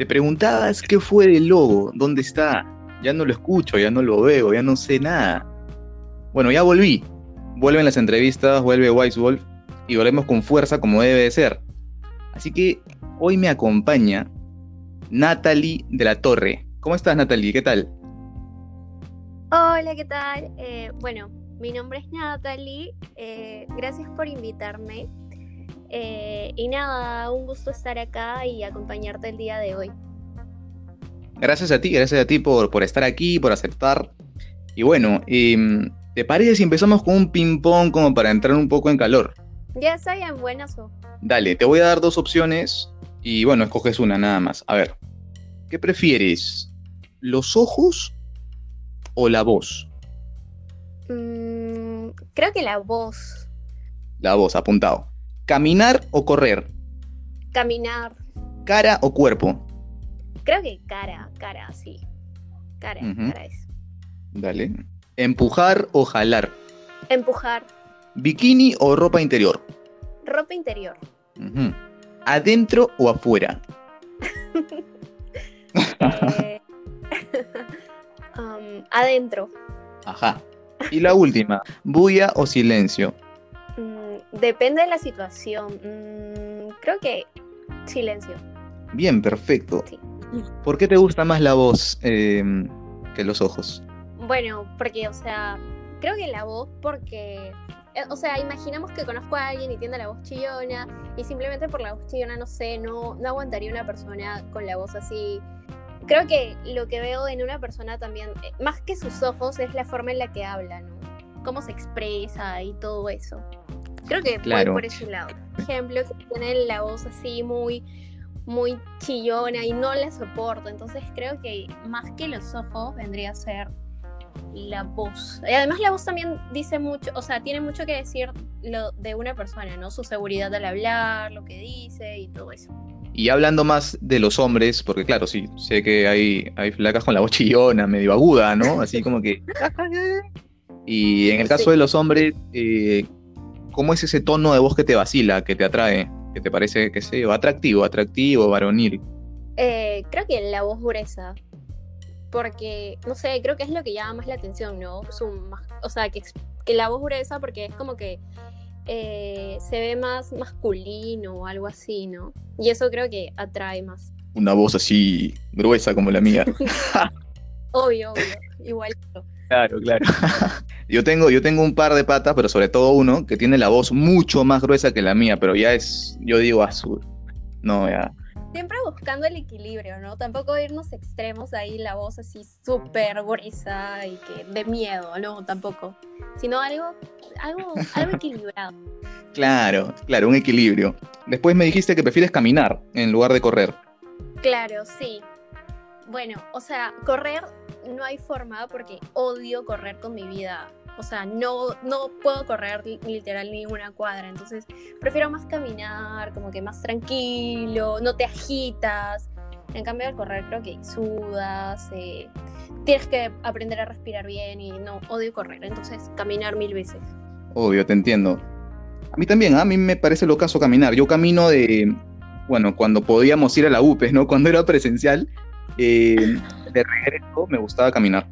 Te preguntabas qué fue del logo, dónde está. Ya no lo escucho, ya no lo veo, ya no sé nada. Bueno, ya volví. Vuelven las entrevistas, vuelve Wise Wolf y volvemos con fuerza como debe de ser. Así que hoy me acompaña Natalie de la Torre. ¿Cómo estás, Natalie? ¿Qué tal? Hola, ¿qué tal? Eh, bueno, mi nombre es Natalie. Eh, gracias por invitarme. Eh, y nada, un gusto estar acá y acompañarte el día de hoy. Gracias a ti, gracias a ti por, por estar aquí, por aceptar. Y bueno, em, ¿te parece si empezamos con un ping-pong como para entrar un poco en calor? Ya estoy en buenas. Dale, te voy a dar dos opciones y bueno, escoges una nada más. A ver, ¿qué prefieres? ¿Los ojos o la voz? Mm, creo que la voz. La voz, apuntado. ¿Caminar o correr? Caminar. ¿Cara o cuerpo? Creo que cara, cara, sí. Cara, cara es. Dale. ¿Empujar o jalar? Empujar. ¿Bikini o ropa interior? Ropa interior. ¿Adentro o afuera? Eh, um, adentro. Ajá. Y la última, ¿bulla o silencio? Depende de la situación. Mm, creo que silencio. Bien, perfecto. ¿Por qué te gusta más la voz em, que los ojos? Bueno, porque, o sea, creo que la voz porque eh, o sea, imaginamos que conozco a alguien y tiene la voz chillona y simplemente por la voz chillona, no sé, no, no aguantaría una persona con la voz así creo que lo que veo en una persona también, eh, más que sus ojos, es la forma en la que habla, ¿no? Cómo se expresa y todo eso. Creo que claro. por ese lado. Por ejemplo, que tiene la voz así muy, muy chillona y no la soporto. Entonces creo que más que los ojos vendría a ser la voz. Y además la voz también dice mucho, o sea, tiene mucho que decir lo de una persona, ¿no? Su seguridad al hablar, lo que dice y todo eso. Y hablando más de los hombres, porque claro, sí, sé que hay, hay flacas con la voz chillona, medio aguda, ¿no? Así como que... Y en el caso de los hombres, eh, ¿cómo es ese tono de voz que te vacila, que te atrae, que te parece, que sé atractivo, atractivo, varonil? Eh, creo que la voz gruesa, porque, no sé, creo que es lo que llama más la atención, ¿no? o sea, que, que la voz gruesa, porque es como que eh, se ve más masculino o algo así, ¿no? Y eso creo que atrae más. Una voz así gruesa como la mía. obvio, obvio, igual. Claro, claro. yo, tengo, yo tengo un par de patas, pero sobre todo uno que tiene la voz mucho más gruesa que la mía, pero ya es, yo digo azul. No, ya. Siempre buscando el equilibrio, ¿no? Tampoco irnos extremos ahí, la voz así súper gruesa y que de miedo, ¿no? Tampoco. Sino algo algo, algo equilibrado. Claro, claro, un equilibrio. Después me dijiste que prefieres caminar en lugar de correr. Claro, sí. Bueno, o sea, correr no hay forma porque odio correr con mi vida. O sea, no, no puedo correr literal ni una cuadra. Entonces, prefiero más caminar, como que más tranquilo, no te agitas. En cambio, al correr creo que sudas, eh, tienes que aprender a respirar bien y no, odio correr. Entonces, caminar mil veces. Obvio, te entiendo. A mí también, a mí me parece lo caso caminar. Yo camino de, bueno, cuando podíamos ir a la UPES, ¿no? Cuando era presencial, eh, de regreso me gustaba caminar.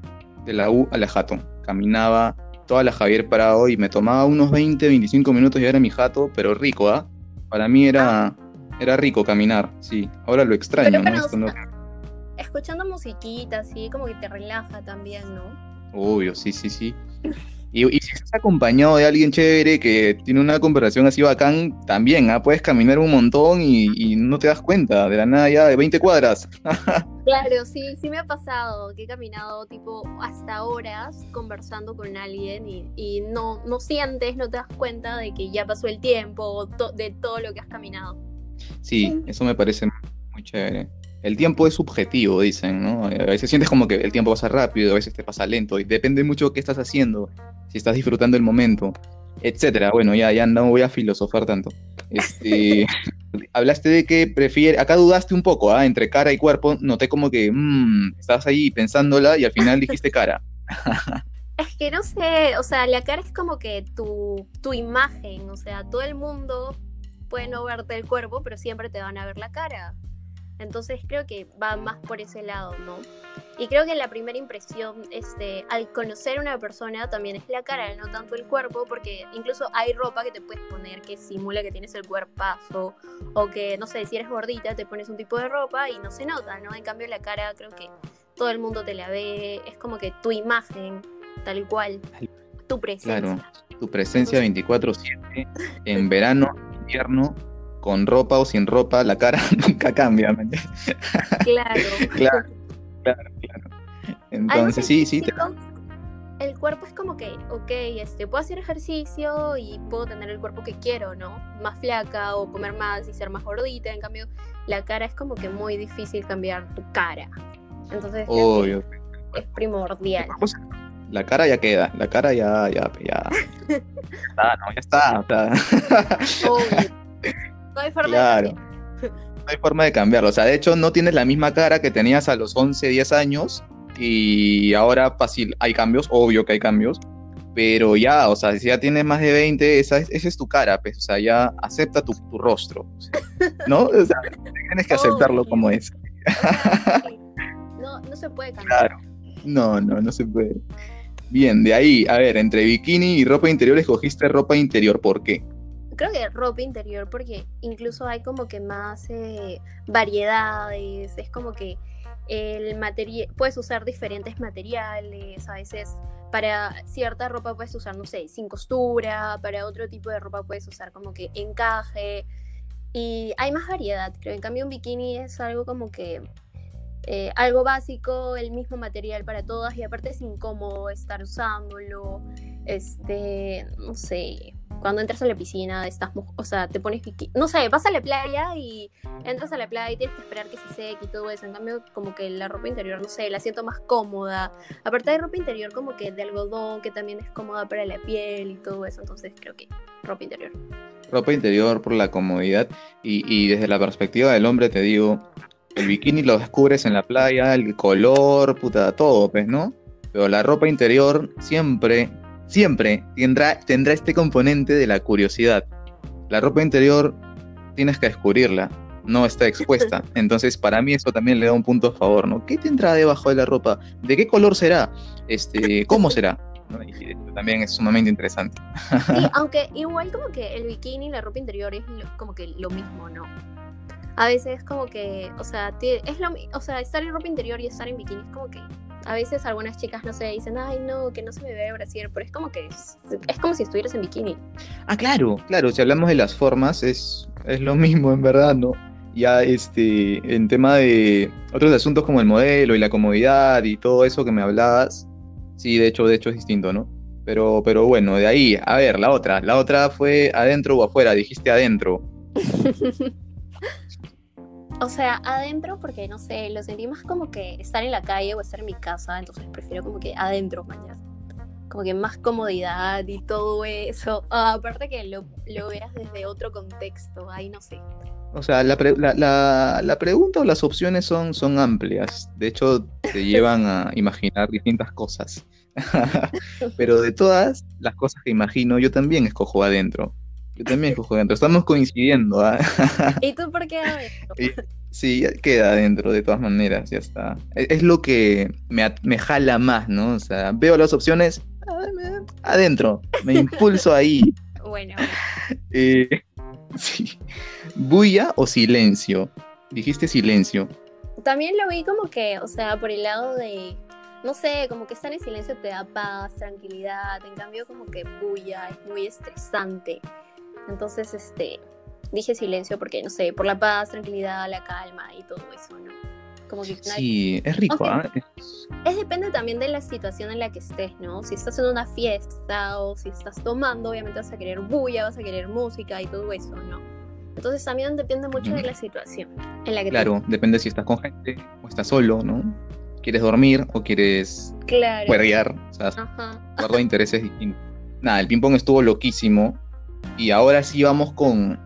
De la U a la Jato. Caminaba toda la Javier Prado y me tomaba unos 20, 25 minutos y era mi jato, pero rico, ¿ah? Para mí era, era rico caminar, sí. Ahora lo extraño, ¿no? Escuchando musiquita, así, como que te relaja también, ¿no? Obvio, sí, sí, sí. Y, si estás acompañado de alguien chévere que tiene una conversación así bacán, también, ¿ah? puedes caminar un montón y, no te das cuenta, de la nada ya de 20 cuadras. claro, sí, sí me ha pasado, que he caminado tipo hasta horas conversando con alguien y, no, no sientes, no te das cuenta de que ya pasó el tiempo, de todo lo que has caminado. Sí, eso me parece muy chévere el tiempo es subjetivo, dicen, ¿no? A veces sientes como que el tiempo pasa rápido, a veces te pasa lento, y depende mucho de qué estás haciendo, si estás disfrutando el momento, etcétera. Bueno, ya, ya no voy a filosofar tanto. Este, hablaste de que prefiere, acá dudaste un poco, ¿ah? Entre cara y cuerpo, noté como que mmm, estabas ahí pensándola y al final dijiste cara. Es que no sé, o sea, la cara es como que tu, tu imagen, o sea, todo el mundo puede no verte el cuerpo, pero siempre te van a ver la cara. Entonces creo que va más por ese lado, ¿no? Y creo que la primera impresión, este, al conocer a una persona también es la cara, no tanto el cuerpo, porque incluso hay ropa que te puedes poner que simula que tienes el cuerpazo, o que, no sé, si eres gordita te pones un tipo de ropa y no se nota, ¿no? En cambio la cara creo que todo el mundo te la ve, es como que tu imagen, tal cual, tu presencia. Claro, tu presencia 24/7 en verano, invierno, con ropa o sin ropa, la cara nunca cambia. Claro. claro, claro, claro. Entonces, sí, sí. El cuerpo es como que, ok, este, puedo hacer ejercicio y puedo tener el cuerpo que quiero, ¿no? Más flaca o comer más y ser más gordita. En cambio, la cara es como que muy difícil cambiar tu cara. Entonces, Obvio. es primordial. La cara ya queda, la cara ya, ya, ya. está, no, ya está. No hay forma de cambiarlo. No hay forma de cambiarlo. O sea, de hecho, no tienes la misma cara que tenías a los 11, 10 años. Y ahora fácil, hay cambios, obvio que hay cambios. Pero ya, o sea, si ya tienes más de 20, esa es, esa es tu cara, pues, o sea, ya acepta tu, tu rostro, ¿no? O sea, tienes que aceptarlo como es. no, no se puede cambiar. Claro. No, no, no se puede. Bien, de ahí, a ver, entre bikini y ropa interior escogiste ropa interior, ¿por qué? Creo que ropa interior porque incluso hay como que más eh, variedades, es como que el material, puedes usar diferentes materiales, a veces para cierta ropa puedes usar, no sé, sin costura, para otro tipo de ropa puedes usar como que encaje y hay más variedad, creo. En cambio un bikini es algo como que eh, algo básico, el mismo material para todas y aparte es incómodo estar usándolo, este, no sé, cuando entras a la piscina, estás, o sea, te pones, no sé, vas a la playa y entras a la playa y tienes que esperar que se seque y todo eso. En cambio, como que la ropa interior, no sé, la siento más cómoda. Aparte de ropa interior, como que de algodón, que también es cómoda para la piel y todo eso. Entonces, creo que ropa interior. Ropa interior por la comodidad y, y desde la perspectiva del hombre, te digo, el bikini lo descubres en la playa, el color, puta, todo, pues, ¿no? Pero la ropa interior siempre siempre tendrá, tendrá este componente de la curiosidad. La ropa interior tienes que descubrirla, no está expuesta. Entonces, para mí eso también le da un punto a favor, ¿no? ¿Qué tendrá debajo de la ropa? ¿De qué color será? Este, ¿Cómo será? Y esto también es sumamente interesante. Sí, aunque igual como que el bikini y la ropa interior es como que lo mismo, ¿no? A veces como que, o sea, es lo, o sea, estar en ropa interior y estar en bikini es como que a veces algunas chicas, no sé, dicen, ay, no, que no se me ve brasier, pero es como que es, como si estuvieras en bikini. Ah, claro, claro, si hablamos de las formas, es, es lo mismo, en verdad, ¿no? Ya este, en tema de otros asuntos como el modelo y la comodidad y todo eso que me hablabas, sí, de hecho, de hecho es distinto, ¿no? Pero, pero bueno, de ahí, a ver, la otra, la otra fue adentro o afuera, dijiste adentro. O sea, adentro porque, no sé, lo sentí más como que estar en la calle o estar en mi casa, entonces prefiero como que adentro mañana. Como que más comodidad y todo eso. Ah, aparte que lo, veas desde otro contexto, ahí no sé. O sea, la, la, pregunta o las opciones son, son amplias. De hecho, te llevan a imaginar distintas cosas. Pero de todas las cosas que imagino, yo también escojo adentro. Yo también escojo adentro. Estamos coincidiendo. ¿ah? ¿Y tú por qué adentro? Sí, queda adentro de todas maneras, ya está. E, es, lo que me, me, jala más, ¿no? O sea, veo las opciones adentro, me impulso ahí. Bueno. Eh, sí. ¿Bulla o silencio? Dijiste silencio. También lo vi como que, o sea, por el lado de, no sé, como que estar en silencio te da paz, tranquilidad. En cambio, como que bulla es muy estresante. Entonces, este, dije silencio porque, no sé, por la paz, tranquilidad, la calma y todo eso, ¿no? Como que sí, es rico, ¿ah? Es depende también de la situación en la que estés, ¿no? Si estás en una fiesta o si estás tomando, obviamente vas a querer bulla, vas a querer música y todo eso, ¿no? Entonces también depende mucho de la situación en la que Claro, depende si estás con gente o estás solo, ¿no? ¿Quieres dormir o quieres claro. O sea, de intereses distintos. Nada, el ping-pong estuvo loquísimo. Y ahora sí vamos con,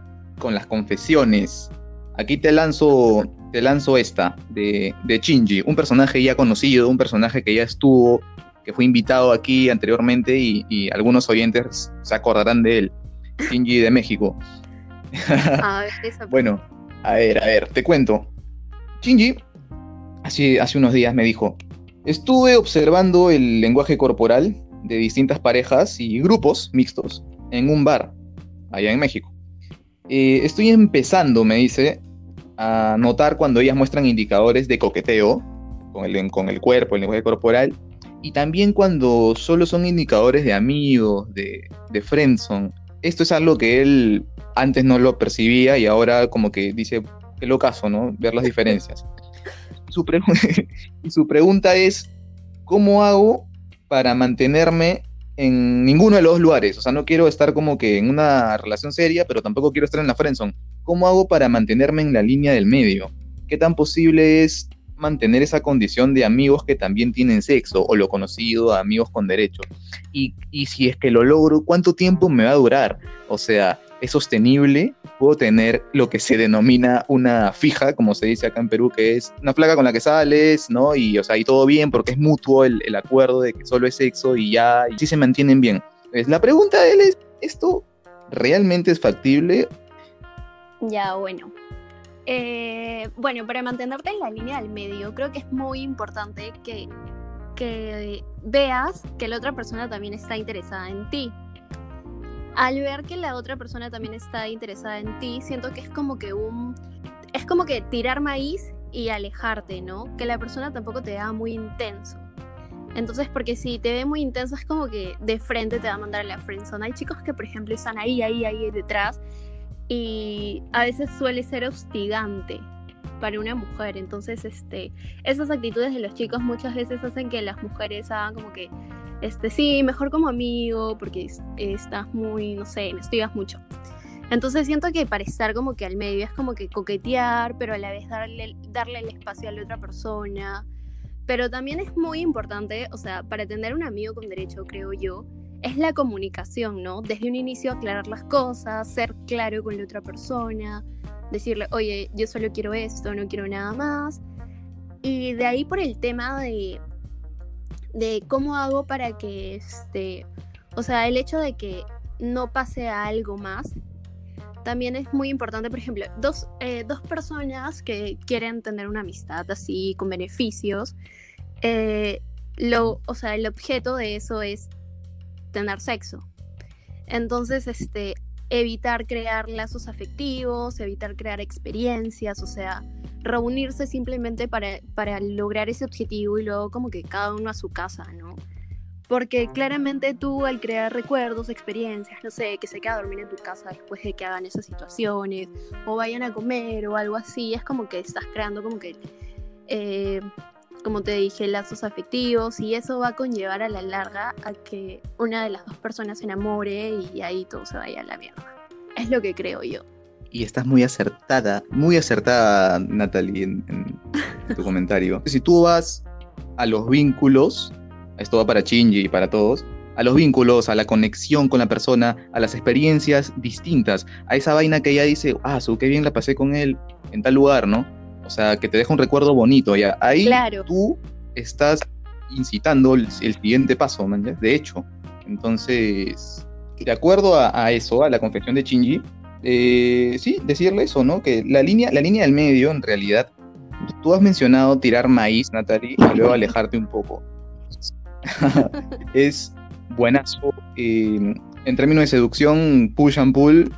las confesiones. Aquí te lanzo, te lanzo esta, de, de Shinji, un personaje ya conocido, un personaje que ya estuvo, que fue invitado aquí anteriormente y, algunos oyentes se acordarán de él. Shinji de México. bueno, a ver, a ver, te cuento. Shinji, hace, hace unos días me dijo, estuve observando el lenguaje corporal de distintas parejas y grupos mixtos en un bar allá en México. Eh, estoy empezando, me dice, a notar cuando ellas muestran indicadores de coqueteo con el, con el cuerpo, el lenguaje corporal, y también cuando solo son indicadores de amigos, de, de friendzone. Esto es algo que él antes no lo percibía y ahora como que dice, qué lo caso, ¿no? Ver las diferencias. Su, y su pregunta es, ¿cómo hago para mantenerme en ninguno de los lugares? O sea, no quiero estar como que en una relación seria, pero tampoco quiero estar en la friendzone. ¿Cómo hago para mantenerme en la línea del medio? ¿Qué tan posible es mantener esa condición de amigos que también tienen sexo o lo conocido, amigos con derecho. Y, y si es que lo logro, ¿cuánto tiempo me va a durar? O sea, ¿es sostenible? ¿Puedo tener lo que se denomina una fija, como se dice acá en Perú, que es una flaca con la que sales, ¿no? Y, o sea, y todo bien porque es mutuo el, el acuerdo de que solo es sexo y ya, y se mantienen bien. Pues la pregunta de él es, ¿esto realmente es factible? Ya, bueno. Eh, bueno, para mantenerte en la línea del medio, creo que es muy importante que, que veas que la otra persona también está interesada en ti. Al ver que la otra persona también está interesada en ti, siento que es como que un... Es como que tirar maíz y alejarte, ¿no? Que la persona tampoco te da muy intenso. Entonces, porque si te ve muy intenso, es como que de frente te va a mandar a la friendzone. Hay chicos que, por ejemplo, están ahí, ahí, ahí detrás y a veces suele ser hostigante para una mujer. Entonces, este, esas actitudes de los chicos muchas veces hacen que las mujeres hagan como que, este, sí, mejor como amigo, porque estás muy, no sé, me hostigas mucho. Entonces siento que para estar como que al medio es como que coquetear, pero a la vez darle, darle el espacio a la otra persona. Pero también es muy importante, o sea, para tener un amigo con derecho, creo yo, es la comunicación, ¿no? Desde un inicio aclarar las cosas, ser claro con la otra persona, decirle, oye, yo solo quiero esto, no quiero nada más. Y de ahí por el tema de, de cómo hago para que, este, o sea, el hecho de que no pase algo más, también es muy importante, por ejemplo, dos, eh, dos personas que quieren tener una amistad así, con beneficios, eh, lo, o sea, el objeto de eso es tener sexo. Entonces, este, evitar crear lazos afectivos, evitar crear experiencias, o sea, reunirse simplemente para, para lograr ese objetivo y luego como que cada uno a su casa, ¿no? Porque claramente tú al crear recuerdos, experiencias, no sé, que se queda a dormir en tu casa después de que hagan esas situaciones, o vayan a comer o algo así, es como que estás creando como que eh, como te dije, lazos afectivos y eso va a conllevar a la larga a que una de las dos personas se enamore y ahí todo se vaya a la mierda. Es lo que creo yo. Y estás muy acertada, muy acertada, Natalie, en, tu comentario. Si tú vas a los vínculos, esto va para Shinji y para todos, a los vínculos, a la conexión con la persona, a las experiencias distintas, a esa vaina que ella dice, ah, su, qué bien la pasé con él en tal lugar, ¿no? O sea, que te deja un recuerdo bonito. Ya. Ahí tú estás incitando el, siguiente paso, ¿me De hecho. Entonces, de acuerdo a, eso, a la confesión de Shinji, eh, sí, decirle eso, ¿no? Que la línea, la línea del medio, en realidad, tú has mencionado tirar maíz, Natalie, y luego alejarte un poco. es buenazo. Eh, en términos de seducción, push and pull,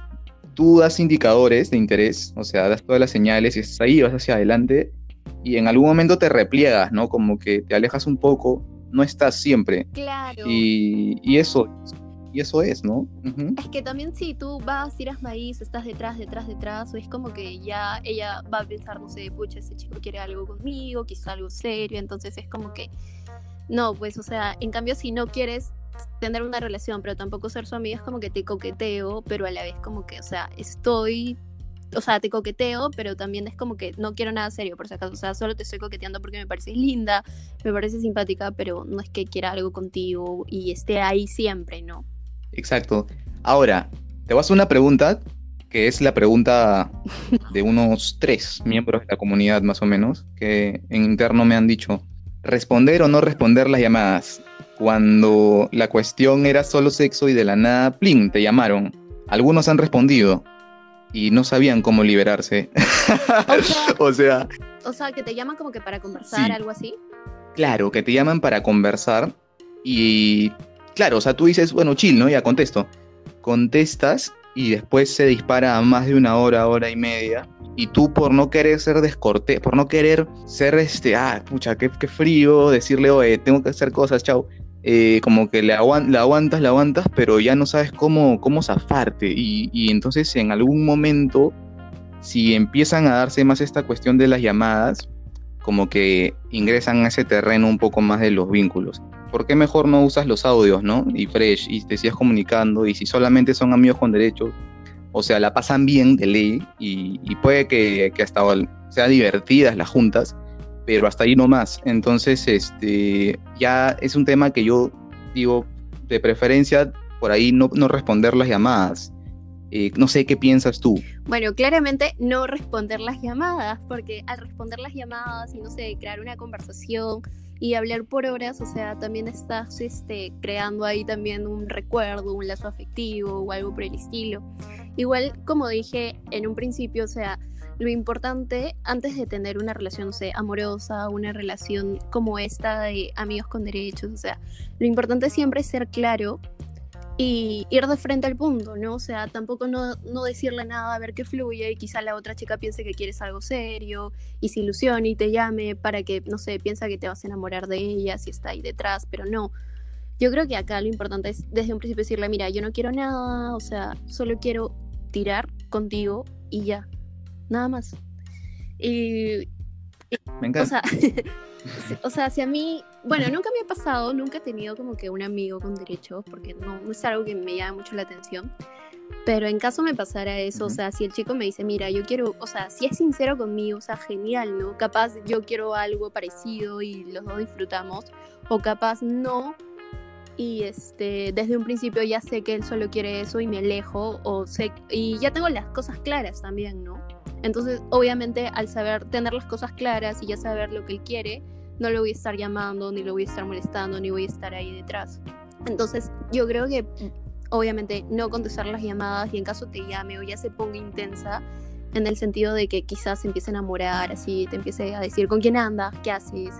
tú das indicadores de interés, o sea, das todas las señales y estás ahí, vas hacia adelante y en algún momento te repliegas, ¿no? Como que te alejas un poco, no estás siempre. Claro. Y, eso, y eso es, ¿no? Es que también si tú vas, tiras maíz, estás detrás, detrás, detrás, o es como que ya ella va a pensar, no sé, pucha, ese chico quiere algo conmigo, quizá algo serio, entonces es como que, no, pues, o sea, en cambio si no quieres tener una relación, pero tampoco ser su amiga es como que te coqueteo, pero a la vez como que, o sea, estoy, o sea, te coqueteo, pero también es como que no quiero nada serio, por si acaso, o sea, solo te estoy coqueteando porque me pareces linda, me parece simpática, pero no es que quiera algo contigo y esté ahí siempre, ¿no? Exacto. Ahora, te voy a una pregunta que es la pregunta de unos tres miembros de la comunidad más o menos, que en interno me han dicho, responder o no responder las llamadas cuando la cuestión era solo sexo y de la nada, plin, te llamaron. Algunos han respondido. y no sabían cómo liberarse. O sea, o sea, que te llaman como que para conversar, algo así. Claro, que te llaman para conversar y claro, o sea, tú dices, bueno, chill, ¿no? Ya contesto. Contestas y después se dispara a más de una hora, hora y media. Y tú por no querer ser descortés, por no querer ser este, ah, pucha, qué, qué frío, decirle, oye, tengo que hacer cosas, chao. Eh, como que le la aguantas, la aguantas, pero ya no sabes cómo, cómo zafarte. Y, y entonces en algún momento, si empiezan a darse más esta cuestión de las llamadas, como que ingresan a ese terreno un poco más de los vínculos. ¿Por qué mejor no usas los audios, no? Y fresh, y te sigas comunicando, y si solamente son amigos con derechos, o sea, la pasan bien de ley, y, puede que, que hasta sean divertidas las juntas, pero hasta ahí no más. Entonces, este, ya es un tema que yo digo, de preferencia, por ahí no, no responder las llamadas. Eh, no sé qué piensas tú. Bueno, claramente no responder las llamadas, porque al responder las llamadas y no sé, crear una conversación y hablar por horas, o sea, también estás este, creando ahí también un recuerdo, un lazo afectivo o algo por el estilo. Igual, como dije en un principio, o sea, lo importante antes de tener una relación, no sé, amorosa, una relación como esta de amigos con derechos, o sea, lo importante siempre es ser claro y ir de frente al punto, ¿no? O sea, tampoco no, no, decirle nada, a ver qué fluye y quizá la otra chica piense que quieres algo serio y se ilusione y te llame para que, no sé, piensa que te vas a enamorar de ella si está ahí detrás, pero no. Yo creo que acá lo importante es desde un principio decirle, mira, yo no quiero nada, o sea, solo quiero tirar contigo y ya, nada más. Y... Me encanta. O sea, o sea, si a mí, bueno, nunca me ha pasado, nunca he tenido como que un amigo con derechos, porque no, es algo que me llama mucho la atención. Pero en caso me pasara eso, o sea, si el chico me dice, mira, yo quiero, o sea, si es sincero conmigo, o sea, genial, ¿no? Capaz yo quiero algo parecido y los dos disfrutamos, o capaz no, y este, desde un principio ya sé que él solo quiere eso y me alejo, o sé, y ya tengo las cosas claras también, ¿no? Entonces, obviamente, al saber tener las cosas claras y ya saber lo que él quiere, no lo voy a estar llamando, ni lo voy a estar molestando, ni voy a estar ahí detrás. Entonces, yo creo que obviamente no contestar las llamadas y en caso te llame o ya se ponga intensa, en el sentido de que quizás se empiece a enamorar, así te empiece a decir con quién andas, qué haces,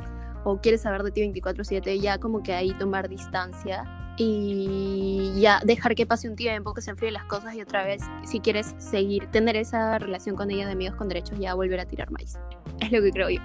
o quieres saber de ti 24/7, ya como que ahí tomar distancia y ya dejar que pase un tiempo, que se enfríen las cosas y otra vez, si quieres seguir, tener esa relación con ella de amigos con derechos, ya volver a tirar maíz. Es lo que creo yo.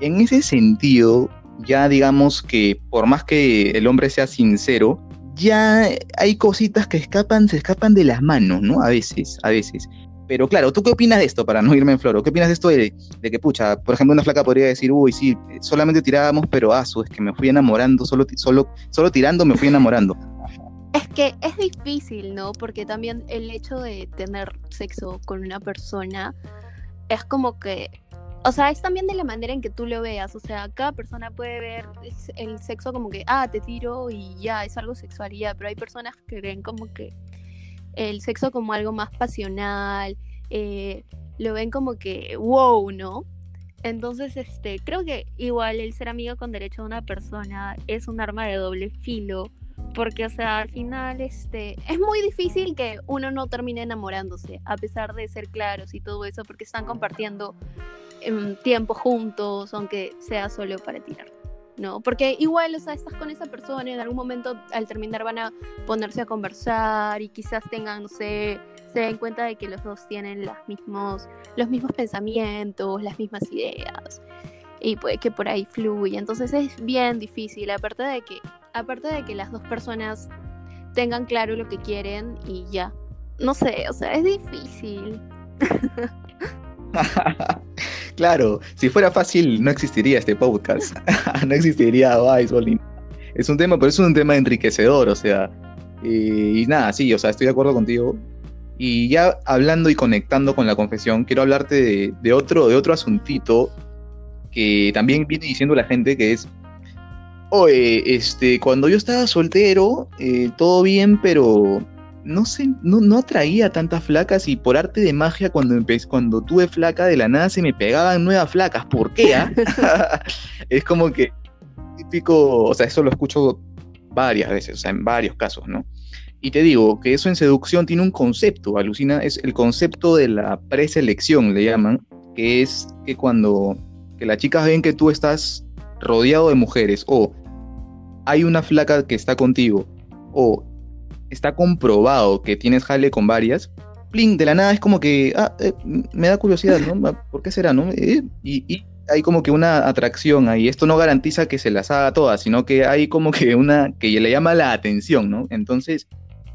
En ese sentido, ya digamos que por más que el hombre sea sincero, ya hay cositas que escapan, se escapan de las manos, ¿no? A veces, a veces. Pero claro, ¿tú qué opinas de esto, para no irme en floro? ¿Qué opinas de esto de, que, pucha, por ejemplo, una flaca podría decir, uy, sí, solamente tirábamos, pero asu, es que me fui enamorando, solo, solo, solo tirando me fui enamorando? Es que es difícil, ¿no? Porque también el hecho de tener sexo con una persona es como que o sea, es también de la manera en que tú lo veas. O sea, cada persona puede ver el sexo como que, ah, te tiro y ya, es algo sexual y ya. Pero hay personas que ven como que el sexo como algo más pasional, eh, lo ven como que, wow, ¿no? Entonces, este, creo que igual el ser amigo con derecho a una persona es un arma de doble filo porque, o sea, al final, este, es muy difícil que uno no termine enamorándose, a pesar de ser claros y todo eso, porque están compartiendo em, tiempo juntos, aunque sea solo para tirar. ¿No? Porque igual, o sea, estás con esa persona en algún momento al terminar van a ponerse a conversar y quizás tengan, no sé, se den cuenta de que los dos tienen los mismos, los mismos pensamientos, las mismas ideas y puede que por ahí fluya. Entonces es bien difícil, aparte de que aparte de que las dos personas tengan claro lo que quieren y ya. No sé, o sea, es difícil. claro, si fuera fácil no existiría este podcast, no existiría Vice Es un tema, pero es un tema enriquecedor, o sea, y, nada, sí, o sea, estoy de acuerdo contigo. Y ya hablando y conectando con la confesión, quiero hablarte de, otro, de otro asuntito que también viene diciendo la gente que es Oye, este, cuando yo estaba soltero, eh, todo bien, pero no sé, no, atraía tantas flacas y por arte de magia cuando empecé, cuando tuve flaca de la nada se me pegaban nuevas flacas. ¿Por qué? Ah? es como que típico, o sea, eso lo escucho varias veces, o sea, en varios casos, ¿no? Y te digo que eso en seducción tiene un concepto, alucina, es el concepto de la preselección, le llaman, que es que cuando que las chicas ven que tú estás rodeado de mujeres o hay una flaca que está contigo o está comprobado que tienes jale con varias, pling, de la nada es como que, ah, eh, me da curiosidad, ¿no? Ah, ¿Por qué será, no? Eh, y, hay como que una atracción ahí. Esto no garantiza que se las haga todas, sino que hay como que una que le llama la atención, ¿no? Entonces,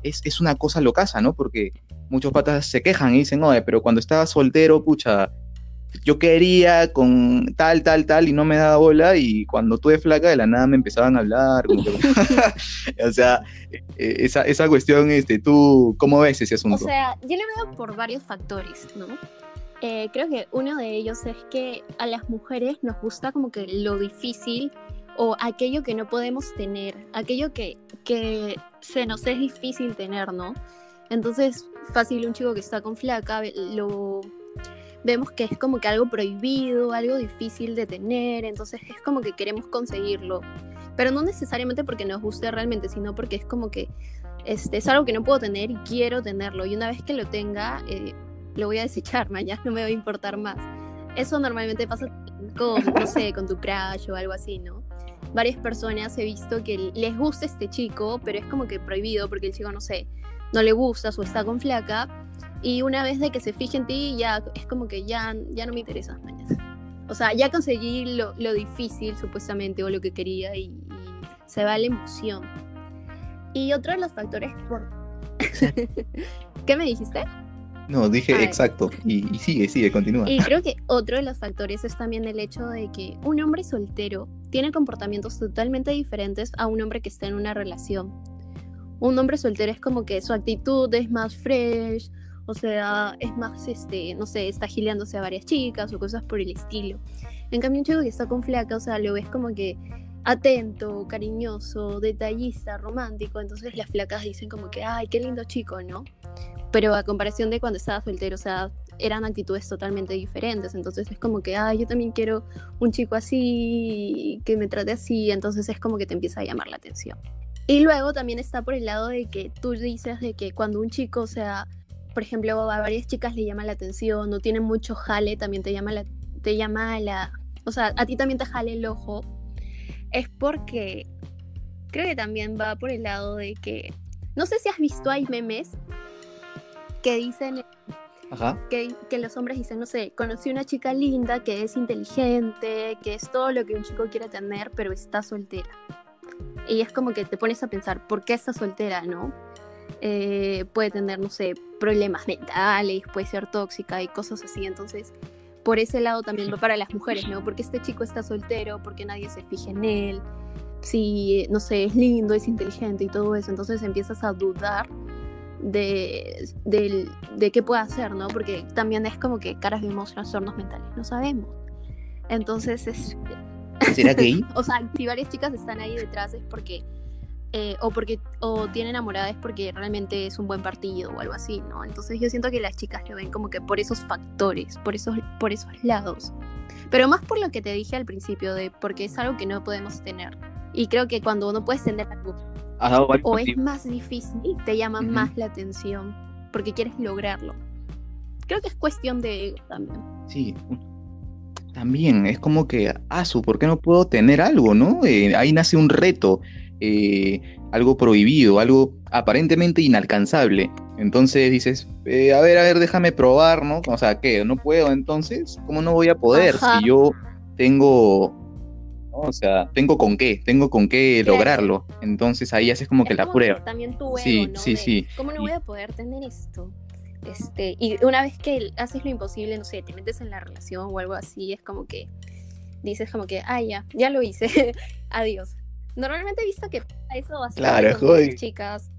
es, es una cosa locaza, ¿no? Porque muchos patas se quejan y dicen, oye, pero cuando estaba soltero, pucha, yo quería con tal, tal, tal y no me daba bola y cuando tuve flaca de la nada me empezaban a hablar. o sea, e, e, esa, esa cuestión, este, ¿tú cómo ves ese asunto? O sea, yo lo veo por varios factores, ¿no? Eh, creo que uno de ellos es que a las mujeres nos gusta como que lo difícil o aquello que no podemos tener, aquello que, que se nos es difícil tener, ¿no? Entonces, fácil un chico que está con flaca, lo vemos que es como que algo prohibido, algo difícil de tener, entonces es como que queremos conseguirlo. Pero no necesariamente porque nos guste realmente, sino porque es como que este, es algo que no puedo tener y quiero tenerlo. Y una vez que lo tenga, eh, lo voy a desechar, mañana no me va a importar más. Eso normalmente pasa con, no sé, con tu crush o algo así, ¿no? Varias personas he visto que les gusta este chico, pero es como que prohibido porque el chico, no sé, no le gusta o está con flaca y una vez de que se fije en ti, ya es como que ya, ya no me interesa. O sea, ya conseguí lo, lo difícil supuestamente o lo que quería y, se va la emoción. Y otro de los factores por... ¿Qué me dijiste? No, dije exacto. Y, y, sigue, sigue, continúa. Y creo que otro de los factores es también el hecho de que un hombre soltero tiene comportamientos totalmente diferentes a un hombre que está en una relación. Un hombre soltero es como que su actitud es más fresh, o sea, es más, este, no sé, está gileándose a varias chicas o cosas por el estilo. En cambio, un chico que está con flaca, o sea, lo ves como que atento, cariñoso, detallista, romántico. Entonces las flacas dicen como que, ay, qué lindo chico, ¿no? Pero a comparación de cuando estaba soltero, o sea, eran actitudes totalmente diferentes. Entonces es como que, ay, yo también quiero un chico así, que me trate así. Entonces es como que te empieza a llamar la atención. Y luego también está por el lado de que tú dices de que cuando un chico, o sea, por ejemplo, a varias chicas le llama la atención, no tienen mucho jale, también te llama la, te llama la, o sea, a ti también te jale el ojo, es porque creo que también va por el lado de que, no sé si has visto, hay memes que dicen Que, que, los hombres dicen, no sé, conocí una chica linda que es inteligente, que es todo lo que un chico quiere tener, pero está soltera. Y es como que te pones a pensar, ¿por qué está soltera, no? Eh, puede tener, no sé, problemas mentales, puede ser tóxica y cosas así. Entonces, por ese lado también va para las mujeres, ¿no? Porque este chico está soltero, porque nadie se fije en él, si, no sé, es lindo, es inteligente y todo eso. Entonces empiezas a dudar de, de, qué puede hacer, ¿no? Porque también es como que caras vemos trastornos mentales, no sabemos. Entonces es... ¿Será que o sea, si varias chicas están ahí detrás es porque eh, o porque o tiene enamorada es porque realmente es un buen partido o algo así, ¿no? Entonces yo siento que las chicas lo ven como que por esos factores, por esos, por esos lados. Pero más por lo que te dije al principio, de porque es algo que no podemos tener. Y creo que cuando uno puede tener algo o es más difícil, te llama más la atención porque quieres lograrlo. Creo que es cuestión de ego también. Sí, también es como que, ah, ¿por qué no puedo tener algo, no? Eh, ahí nace un reto. Eh, algo prohibido, algo aparentemente inalcanzable. Entonces dices, eh, a ver, a ver, déjame probar, ¿no? O sea, ¿qué? ¿No puedo entonces? ¿Cómo no voy a poder si yo tengo, o sea, tengo con qué, tengo con qué lograrlo? Entonces ahí haces como que la prueba. También tu sí, sí, sí. ¿Cómo no voy a poder tener esto? Este, y una vez que haces lo imposible, no sé, te metes en la relación o algo así, es como que dices como que, ah, ya, ya lo hice, adiós. Normalmente he visto que eso bastante claro, con chicas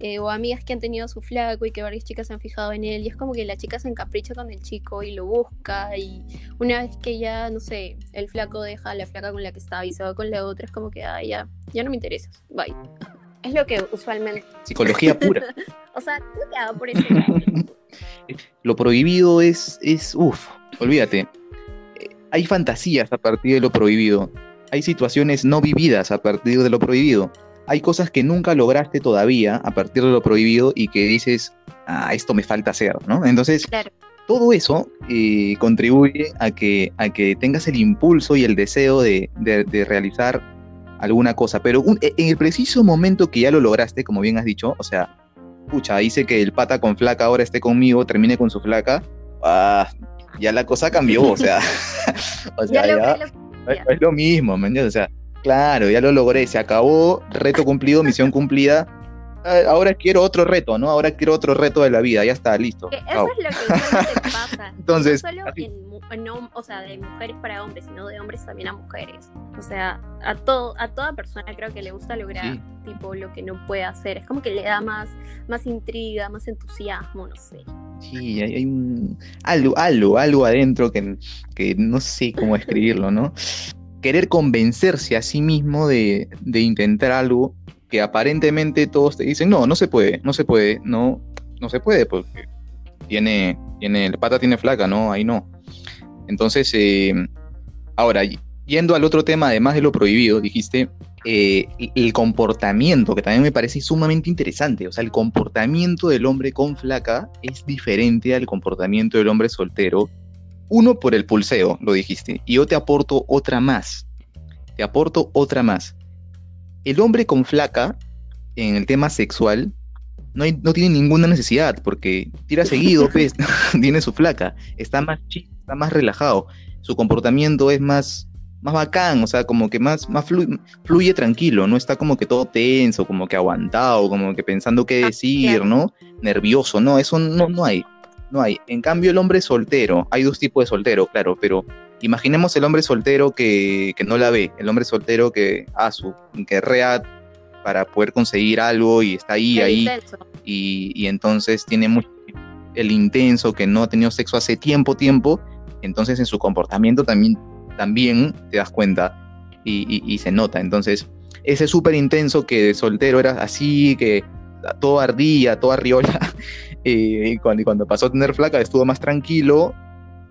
eh, o amigas que han tenido su flaco y que varias chicas se han fijado en él y es como que la chica se encapricha con el chico y lo busca y una vez que ya, no sé, el flaco deja a la flaca con la que estaba y se va con la otra, es como que, ah, ya, ya no me interesas, bye. Es lo que usualmente... Psicología pura. o sea, tú te por eso. lo prohibido es, es, uff, olvídate. Eh, hay fantasías a partir de lo prohibido hay situaciones no vividas a partir de lo prohibido. hay cosas que nunca lograste todavía a partir de lo prohibido y que dices, ah, esto me falta hacer, ¿no? Entonces, todo eso eh, contribuye a que, a que tengas el impulso y el deseo de, realizar alguna cosa, pero en el preciso momento que ya lo lograste, como bien has dicho, o sea, pucha, hice que el pata con flaca ahora esté conmigo, termine con su flaca, ah, ya la cosa cambió, o sea, o sea, ya, es lo mismo, ¿me entiendes? O sea, claro, ya lo logré, se acabó, reto cumplido, misión cumplida, ahora quiero otro reto, ¿no? Ahora quiero otro reto de la vida, ya está, listo. Eso es lo que pasa. Entonces, no solo en, o sea, de mujeres para hombres, sino de hombres también a mujeres. O sea, a todo, a toda persona creo que le gusta lograr tipo lo que no puede hacer. Es como que le da más, más intriga, más entusiasmo, no sé. Sí, hay, un algo, algo, algo adentro que, que no sé cómo escribirlo, ¿no? Querer convencerse a sí mismo de, de intentar algo que aparentemente todos te dicen, no, no se puede, no se puede, no, no se puede, porque tiene, tiene, el pata tiene flaca, no, ahí no. Entonces, eh, ahora, yendo al otro tema, además de lo prohibido, dijiste, eh, el comportamiento, que también me parece sumamente interesante. O sea, el comportamiento del hombre con flaca es diferente al comportamiento del hombre soltero. Uno por el pulseo, lo dijiste, y yo te aporto otra más. Te aporto otra más. El hombre con flaca, en el tema sexual, no, no tiene ninguna necesidad, porque tira seguido, pues, tiene su flaca, está más chido, está más relajado, su comportamiento es más, más bacán, o sea, como que más, más fluye, tranquilo, no está como que todo tenso, como que aguantado, como que pensando qué ah, decir, ¿no? Nervioso, no, eso no, no hay, no hay. En cambio, el hombre soltero, hay dos tipos de soltero, claro, pero imaginemos el hombre soltero que, no la ve, el hombre soltero que, ah, su, guerrea para poder conseguir algo y está ahí, ahí, y, y, entonces tiene mucho, el intenso que no ha tenido sexo hace tiempo, tiempo, entonces en su comportamiento también también te das cuenta y, se nota. Entonces, ese súper intenso que de soltero era así, que todo ardía, todo arriola, eh, y cuando, cuando pasó a tener flaca estuvo más tranquilo,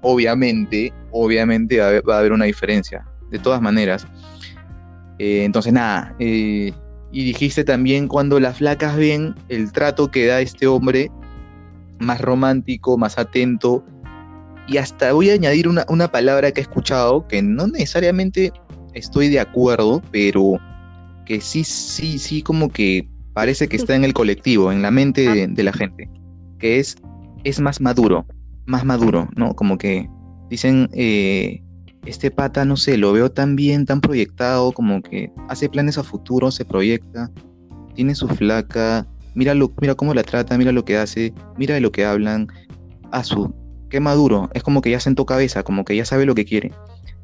obviamente, obviamente va a haber, una diferencia, de todas maneras. Eh, entonces, nada, eh, y dijiste también cuando las flacas ven el trato que da este hombre, más romántico, más atento, y hasta voy a añadir una, palabra que he escuchado, que no necesariamente estoy de acuerdo, pero que sí, sí, sí, como que parece que está en el colectivo, en la mente de, la gente, que es, es más maduro, más maduro, ¿no? Como que dicen, eh, este pata, no sé, lo veo tan bien, tan proyectado, como que hace planes a futuro, se proyecta, tiene su flaca, mira, mira cómo la trata, mira lo que hace, mira de lo que hablan, a su, qué maduro, es como que ya sentó cabeza, como que ya sabe lo que quiere.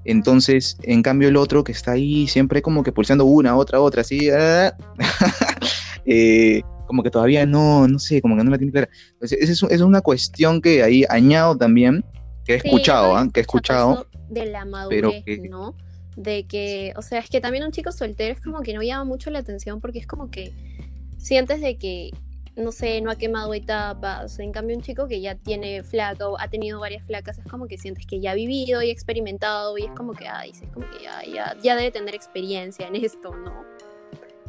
Entonces, en cambio, el otro que está ahí siempre como que pulsando una, otra, otra, así, ah, eh, como que todavía no, no sé, como que no la tiene clara. Entonces, es, es una cuestión que ahí añado también, que he escuchado, ¿ah? que he escuchado. De la madurez, ¿no? De que, o sea, es que también un chico soltero es como que no llama mucho la atención porque es como que sientes de que no sé, no ha quemado etapas. En cambio, un chico que ya tiene flaca o ha tenido varias flacas, es como que sientes que ya ha vivido y experimentado y es como que, ay, es como que ya, ya, debe tener experiencia en esto, ¿no?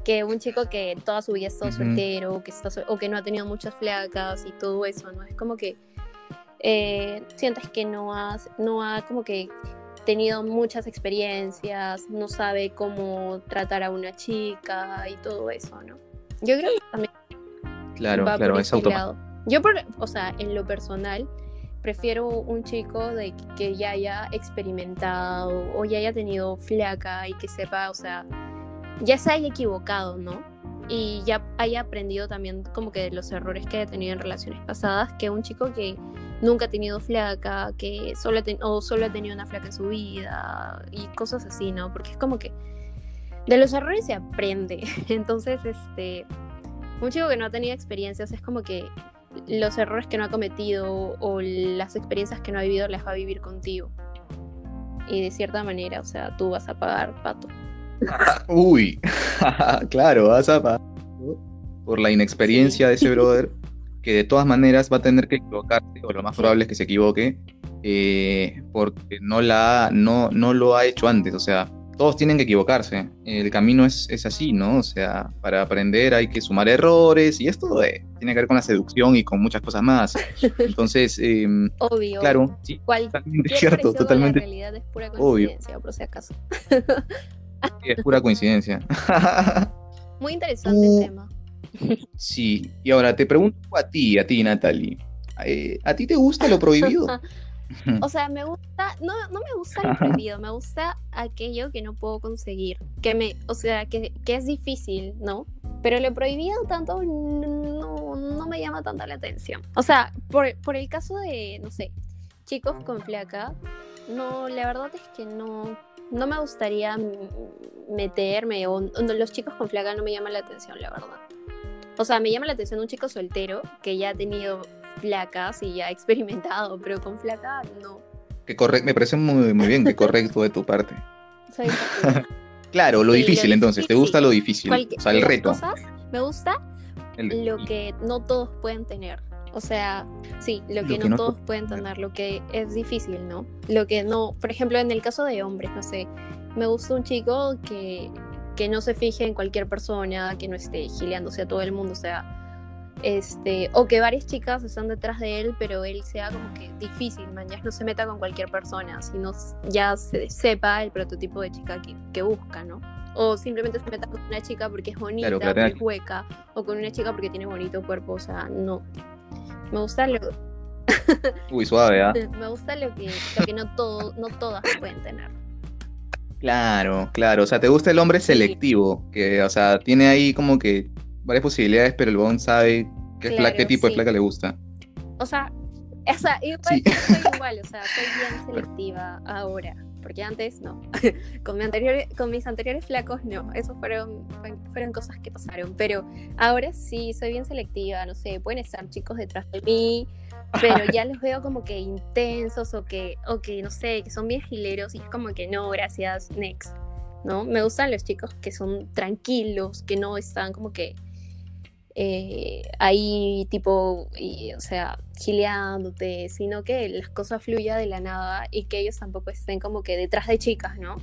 Que un chico que toda su vida ha estado soltero que está, o que no ha tenido muchas flacas y todo eso, ¿no? Es como que eh, sientes que no, has, no ha como que tenido muchas experiencias, no sabe cómo tratar a una chica y todo eso, ¿no? Yo creo que también Claro, claro, es automático. Yo, por, o sea, en lo personal, prefiero un chico de que ya haya experimentado o ya haya tenido flaca y que sepa, o sea, ya se haya equivocado, ¿no? Y ya haya aprendido también como que de los errores que haya tenido en relaciones pasadas, que un chico que nunca ha tenido flaca, que solo, o solo ha tenido una flaca en su vida y cosas así, ¿no? Porque es como que de los errores se aprende. Entonces, este, un chico que no ha tenido experiencias es como que los errores que no ha cometido o las experiencias que no ha vivido las va a vivir contigo. Y de cierta manera, o sea, tú vas a pagar pato. Uy, claro, vas a pagar por la inexperiencia de ese brother, que de todas maneras va a tener que equivocarse, o lo más probable es que se equivoque, eh, porque no, la, no, no lo ha hecho antes. O sea, todos tienen que equivocarse. El camino es, es así, ¿no? O sea, para aprender hay que sumar errores y esto eh, tiene que ver con la seducción y con muchas cosas más. Entonces, em, Obvio. claro, sí, Cualquier cierto, totalmente. La realidad es pura Obvio. por si acaso. Sí, es pura coincidencia. Muy interesante el tema. sí, y ahora te pregunto a ti, a ti, Natalie. eh, ¿A ti te gusta lo prohibido? O sea, me gusta, no, no me gusta lo prohibido, me gusta aquello que no puedo conseguir, que me, o sea, que, que es difícil, ¿no? Pero lo prohibido tanto no, no me llama tanta la atención. O sea, por, por el caso de, no sé, chicos con flaca, no, la verdad es que no, no me gustaría meterme, o, o los chicos con flaca no me llaman la atención, la verdad. O sea, me llama la atención un chico soltero que ya ha tenido flacas y ya ha experimentado, pero con flaca no. Que corre- me parece muy, muy bien, que correcto de tu parte. Soy. Claro, lo Sí, lo difícil entonces, ¿te gusta lo difícil? Cualque- O sea, el reto. cosas, me gusta el- lo que no todos pueden tener. O sea, sí, lo que, Lo que no, todos pueden tener, lo que es difícil, ¿no? Lo que no, por ejemplo, en el caso de hombres, no sé, me gusta un chico que, que no se fije en cualquier persona, que no esté gileándose a todo el mundo, o sea, este, o que varias chicas están detrás de él, pero él sea como que difícil, man, ya no se meta con cualquier persona, sino ya se sepa el prototipo de chica que, que busca, ¿no? O simplemente se meta con una chica porque es bonita, Claro, porque claro. es hueca, o con una chica porque tiene bonito cuerpo, o sea, no. Me gusta lo, Uy, suave, ¿ah? me gusta lo que, lo que no todo, no todas pueden tener. Claro, claro. O sea, te gusta el hombre selectivo, que, o sea, tiene ahí como que varias posibilidades, pero el bon sabe qué, Claro, qué tipo de sí. flaca le gusta. O sea, o sea igual Sí. soy igual, o sea, soy bien selectiva ahora. Porque antes no. Con, mi anterior, con mis anteriores flacos no. Esos fueron, fueron cosas que pasaron. Pero ahora sí, soy bien selectiva. No sé, pueden estar chicos detrás de mí. Pero ya los veo como que intensos o que, o que, no sé, que son bien gileros. Y es como que no, gracias, next. ¿No? Me gustan los chicos que son tranquilos, que no están como que eh, ahí tipo, y, o sea, gileándote, sino que las cosas fluyan de la nada y que ellos tampoco estén como que detrás de chicas, ¿no?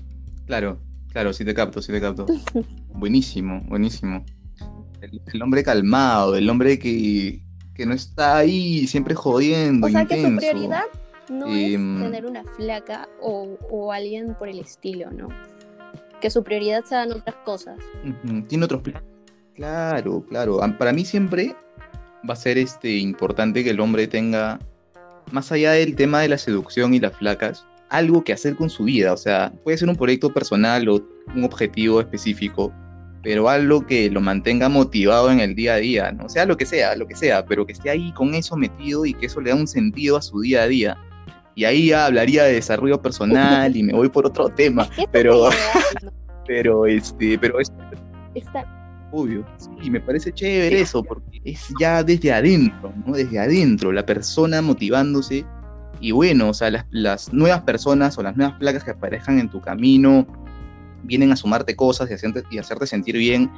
Claro, claro, sí te capto, sí te capto. Buenísimo, buenísimo. El, el hombre calmado, el hombre que, que no está ahí siempre jodiendo, O sea, que su prioridad no Em, es tener una flaca o, o alguien por el estilo, ¿no? Que su prioridad sean otras cosas. Tiene otros planes. Claro, claro. Para mí siempre va a ser este importante que el hombre tenga, más allá del tema de la seducción y las flacas, algo que hacer con su vida. O sea, puede ser un proyecto personal o un objetivo específico, pero algo que lo mantenga motivado en el día a día, ¿no? Sea lo que sea, lo que sea, pero que esté ahí con eso metido y que eso le da un sentido a su día a día. Y ahí ya hablaría de desarrollo personal y me voy por otro tema, pero- pero este, pero es Está- Obvio, sí, me parece chévere eso, porque es ya desde adentro, ¿no? Desde adentro, la persona motivándose. Y bueno, o sea, las, las nuevas personas o las nuevas placas que aparezcan en tu camino vienen a sumarte cosas y hacerte, y hacerte sentir bien,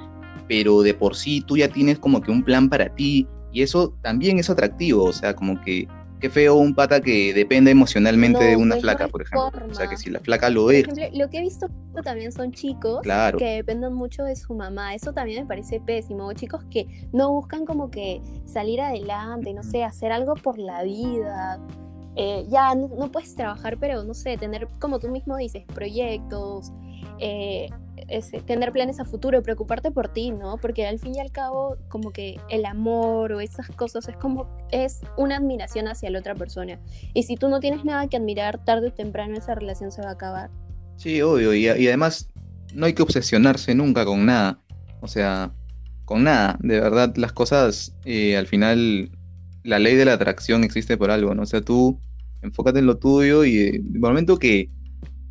pero de por sí tú ya tienes como que un plan para ti, y eso también es atractivo, o sea, como que qué feo un pata que depende emocionalmente No, de una pues, flaca, por ejemplo. O sea, que si la flaca lo ejemplo, lo que he visto también son chicos claro. que dependen mucho de su mamá. Eso también me parece pésimo. Chicos que no buscan como que salir adelante, no sé, hacer algo por la vida. Eh, ya no, no puedes trabajar, pero no sé, tener, como tú mismo dices, proyectos, eh, tener planes a futuro, preocuparte por ti, ¿no? Porque al fin y al cabo, como que el amor o esas cosas es como, es una admiración hacia la otra persona. Y si tú no tienes nada que admirar, tarde o temprano esa relación se va a acabar. Sí, obvio, y, y además no hay que obsesionarse nunca con nada, o sea, con nada, de verdad las cosas, eh, al final, la ley de la atracción existe por algo, ¿no? O sea, tú enfócate en lo tuyo y eh, el momento que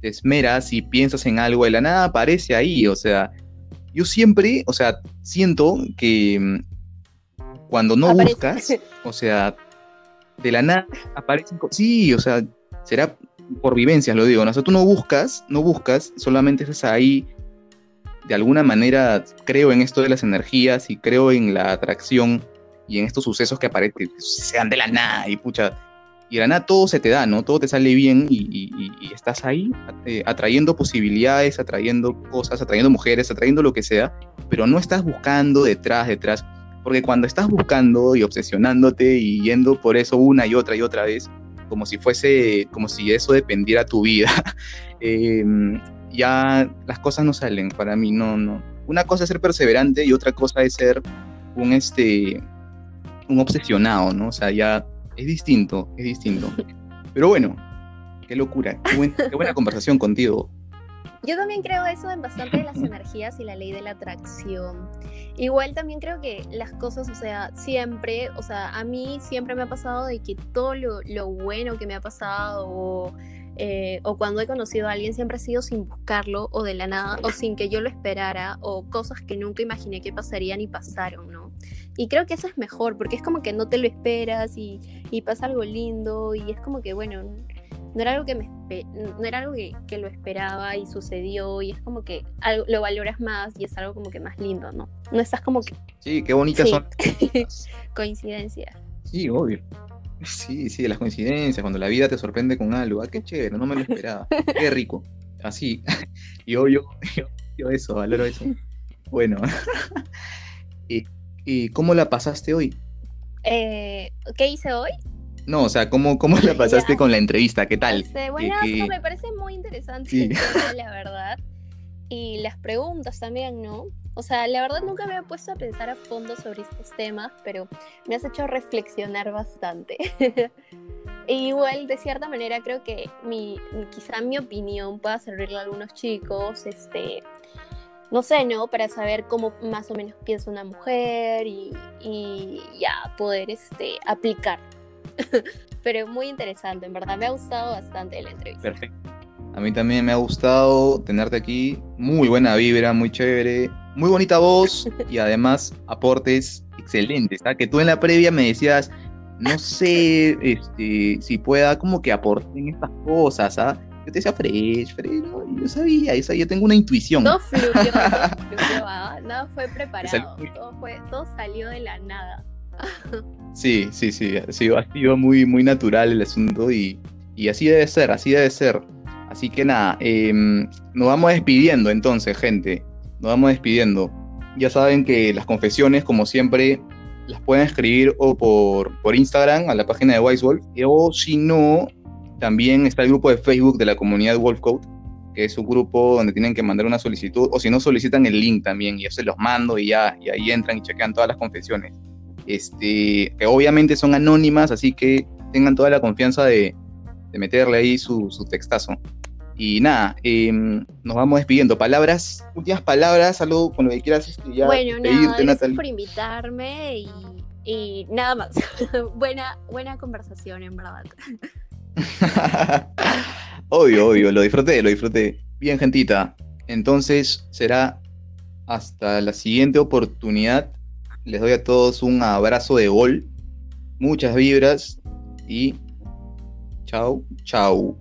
te esmeras y piensas en algo, de la nada aparece ahí, o sea, yo siempre, o sea, siento que mm, cuando no Aparece. buscas, o sea, de la nada aparecen cosas, sí, o sea, será por vivencias, lo digo, ¿no? O sea, tú no buscas, no buscas, solamente estás ahí, de alguna manera creo en esto de las energías y creo en la atracción y en estos sucesos que aparecen, que se dan de la nada y pucha, y de la nada todo se te da, ¿no? Todo te sale bien y, y- y- y estás ahí eh, atrayendo posibilidades, atrayendo cosas, atrayendo mujeres, atrayendo lo que sea, pero no estás buscando detrás, detrás, porque cuando estás buscando y obsesionándote y yendo por eso una y otra y otra vez, como si fuese, como si eso dependiera tu vida, em, ya las cosas no salen para mí, no, no. Una cosa es ser perseverante y otra cosa es ser un, este, un obsesionado, ¿no? O sea, ya es distinto, es distinto. Pero bueno, qué locura, qué, buena conversación contigo. Yo también creo eso en bastante de las energías y la ley de la atracción. Igual también creo que las cosas, o sea, siempre, o sea, a mí siempre me ha pasado de que todo lo, lo bueno que me ha pasado o eh, o cuando he conocido a alguien siempre ha sido sin buscarlo o de la nada o sin que yo lo esperara o cosas que nunca imaginé que pasarían y pasaron, ¿no? Y creo que eso es mejor porque es como que no te lo esperas y, pasa algo lindo y es como que, bueno, no era algo que, me, no era algo que, lo esperaba y sucedió y es como que algo, lo valoras más y es algo como que más lindo, ¿no? No estás como que... Sí, qué bonitas son. Coincidencia. Sí, obvio. Sí, sí, las coincidencias, cuando la vida te sorprende con algo, ah, qué chévere, no me lo esperaba, qué rico, así, yo, yo, yo, eso, valoro eso. Bueno, ¿Y, cómo la pasaste hoy? Eh, ¿Qué hice hoy? No, o sea, ¿cómo, cómo la pasaste con la entrevista? ¿Qué tal? bueno, me parece muy interesante, la verdad. Y las preguntas también, ¿no? O sea, la verdad nunca me había puesto a pensar a fondo sobre estos temas, pero me has hecho reflexionar bastante. e igual, de cierta manera, creo que mi, quizá mi opinión pueda servirle a algunos chicos, este, no sé, ¿no? Para saber cómo más o menos piensa una mujer y, y ya poder este, aplicar. pero muy interesante, en verdad, me ha gustado bastante la entrevista. Perfecto. A mí también me ha gustado tenerte aquí. Muy buena vibra, muy chévere muy bonita voz y además aportes excelentes. ¿ah? Que tú en la previa me decías, no sé este, si pueda como que aporten estas cosas. ¿ah? Yo te decía fresh, fresh, ¿no? yo sabía, yo tengo una intuición. Todo fluyó, todo fluyó, nada fue preparado, todo, fue, todo salió de la nada. Sí, sí, sí, ha sido, ha sido muy, muy natural el asunto y, y así debe ser, así debe ser. Así que nada, em, nos vamos despidiendo entonces, gente nos vamos despidiendo. Ya saben que las confesiones, como siempre, las pueden escribir o por, por Instagram a la página de Wise Wolf, o si no, también está el grupo de Facebook de la comunidad Wolf Code, que es un grupo donde tienen que mandar una solicitud, o si no, solicitan el link también, y yo se los mando y ya, y ahí entran y chequean todas las confesiones. Este, que obviamente son anónimas, así que tengan toda la confianza de, de meterle ahí su, su textazo. Y nada, em, nos vamos despidiendo. Palabras, últimas palabras, algo con lo que quieras este, ya bueno, nada, gracias por invitarme y, nada más. buena, buena conversación, en verdad. obvio, obvio, lo disfruté, lo disfruté. Bien, gentita. Entonces será hasta la siguiente oportunidad. Les doy a todos un abrazo de gol, muchas vibras y chao, chao.